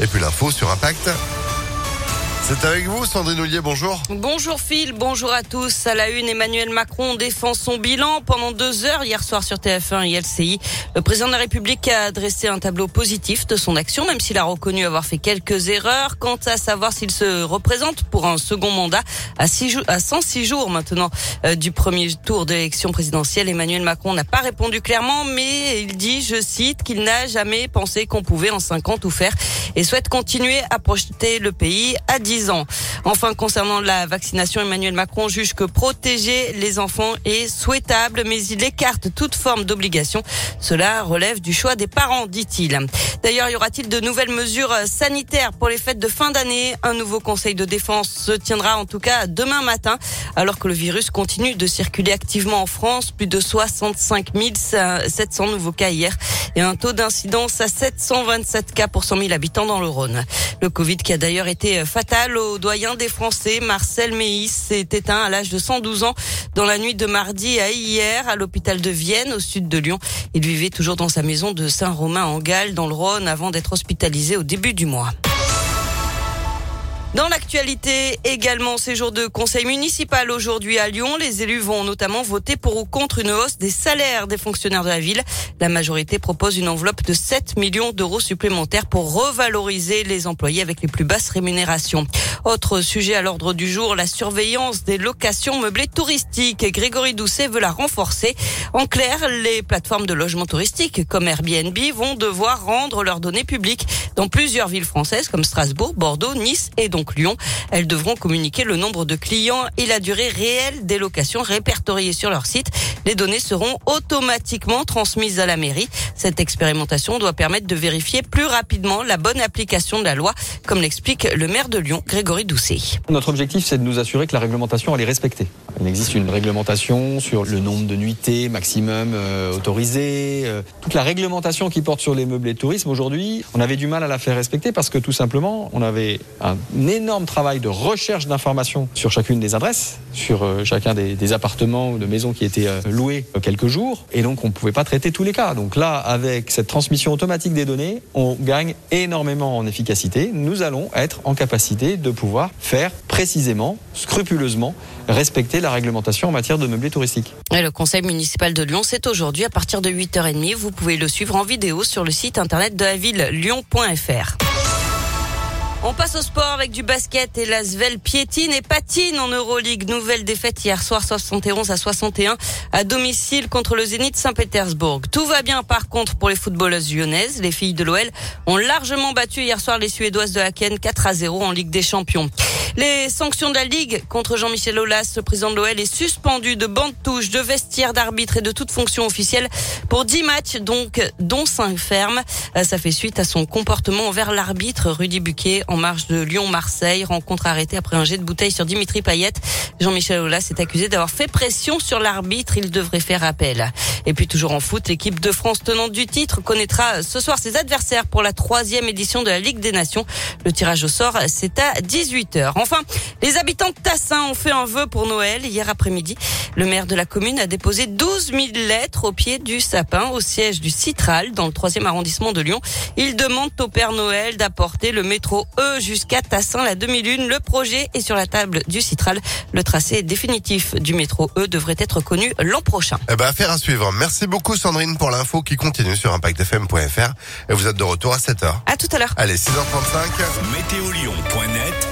Et puis l'info sur Impact. C'est avec vous, Sandrine Ollier, bonjour. Bonjour Phil, bonjour à tous. À la une, Emmanuel Macron défend son bilan pendant deux heures hier soir sur TF1 et LCI. Le président de la République a dressé un tableau positif de son action, même s'il a reconnu avoir fait quelques erreurs. Quant à savoir s'il se représente pour un second mandat à, six à 106 jours maintenant euh, du premier tour d'élection présidentielle, Emmanuel Macron n'a pas répondu clairement, mais il dit, je cite, qu'il n'a jamais pensé qu'on pouvait en cinq ans tout faire et souhaite continuer à projeter le pays à 10 ans. Enfin, concernant la vaccination, Emmanuel Macron juge que protéger les enfants est souhaitable, mais il écarte toute forme d'obligation. Cela relève du choix des parents, dit-il. D'ailleurs, y aura-t-il de nouvelles mesures sanitaires pour les fêtes de fin d'année? Un nouveau conseil de défense se tiendra en tout cas demain matin, alors que le virus continue de circuler activement en France. Plus de 65 700 nouveaux cas hier et un taux d'incidence à 727 cas pour 100 000 habitants dans le Rhône. Le Covid qui a d'ailleurs été fatal au des Français, Marcel Meis, s'est éteint à l'âge de 112 ans dans la nuit de mardi à hier à l'hôpital de Vienne au sud de Lyon. Il vivait toujours dans sa maison de Saint-Romain en Galles dans le Rhône avant d'être hospitalisé au début du mois. Dans l'actualité également, ces jours de conseil municipal aujourd'hui à Lyon, les élus vont notamment voter pour ou contre une hausse des salaires des fonctionnaires de la ville. La majorité propose une enveloppe de 7 millions d'euros supplémentaires pour revaloriser les employés avec les plus basses rémunérations. Autre sujet à l'ordre du jour, la surveillance des locations meublées touristiques. Grégory Doucet veut la renforcer. En clair, les plateformes de logement touristique comme Airbnb vont devoir rendre leurs données publiques dans plusieurs villes françaises comme Strasbourg, Bordeaux, Nice et donc Lyon. Elles devront communiquer le nombre de clients et la durée réelle des locations répertoriées sur leur site. Les données seront automatiquement transmises à la mairie. Cette expérimentation doit permettre de vérifier plus rapidement la bonne application de la loi, comme l'explique le maire de Lyon, Grégory Doucet. Notre objectif, c'est de nous assurer que la réglementation elle est respectée. Il existe une réglementation sur le nombre de nuitées maximum euh, autorisées. Euh, toute la réglementation qui porte sur les meublés de tourisme aujourd'hui, on avait du mal à la faire respecter parce que tout simplement, on avait un énorme travail de recherche d'informations sur chacune des adresses, sur euh, chacun des, appartements ou de maisons qui étaient euh, loués quelques jours. Et donc, on ne pouvait pas traiter tous les cas. Donc là, avec cette transmission automatique des données, on gagne énormément en efficacité. Nous allons être en capacité de pouvoir faire précisément, scrupuleusement, respecter la réglementation en matière de meublé touristique. Et le conseil municipal de Lyon, c'est aujourd'hui à partir de 8h30. Vous pouvez le suivre en vidéo sur le site internet de la ville lyon.fr. On passe au sport avec du basket et l'Asvel piétine et patine en Euroleague. Nouvelle défaite hier soir 71 à 61 à domicile contre le Zénith Saint-Pétersbourg. Tout va bien par contre pour les footballeuses lyonnaises. Les filles de l'OL ont largement battu hier soir les Suédoises de Haken 4 à 0 en Ligue des Champions. Les sanctions de la Ligue contre Jean-Michel Aulas, le président de l'OL, est suspendu de bande touche, de vestiaire d'arbitre et de toute fonction officielle pour 10 matchs, donc dont 5 fermes. Euh, ça fait suite à son comportement envers l'arbitre Rudy Buquet en marge de Lyon-Marseille. Rencontre arrêtée après un jet de bouteille sur Dimitri Payet. Jean-Michel Aulas est accusé d'avoir fait pression sur l'arbitre. Il devrait faire appel. Et puis toujours en foot, l'équipe de France tenante du titre connaîtra ce soir ses adversaires pour la troisième édition de la Ligue des Nations. Le tirage au sort, c'est à 18h. Enfin, les habitants de Tassin ont fait un vœu pour Noël hier après-midi. Le maire de la commune a déposé 12 000 lettres au pied du sapin au siège du Citral dans le troisième arrondissement de Lyon. Il demande au Père Noël d'apporter le métro E jusqu'à Tassin la demi-lune. Le projet est sur la table du Citral. Le tracé définitif du métro E devrait être connu l'an prochain. Eh ben, affaire à suivre. Merci beaucoup Sandrine pour l'info qui continue sur impactfm.fr et vous êtes de retour à 7h. À tout à l'heure. Allez, 6h35. Météolion.net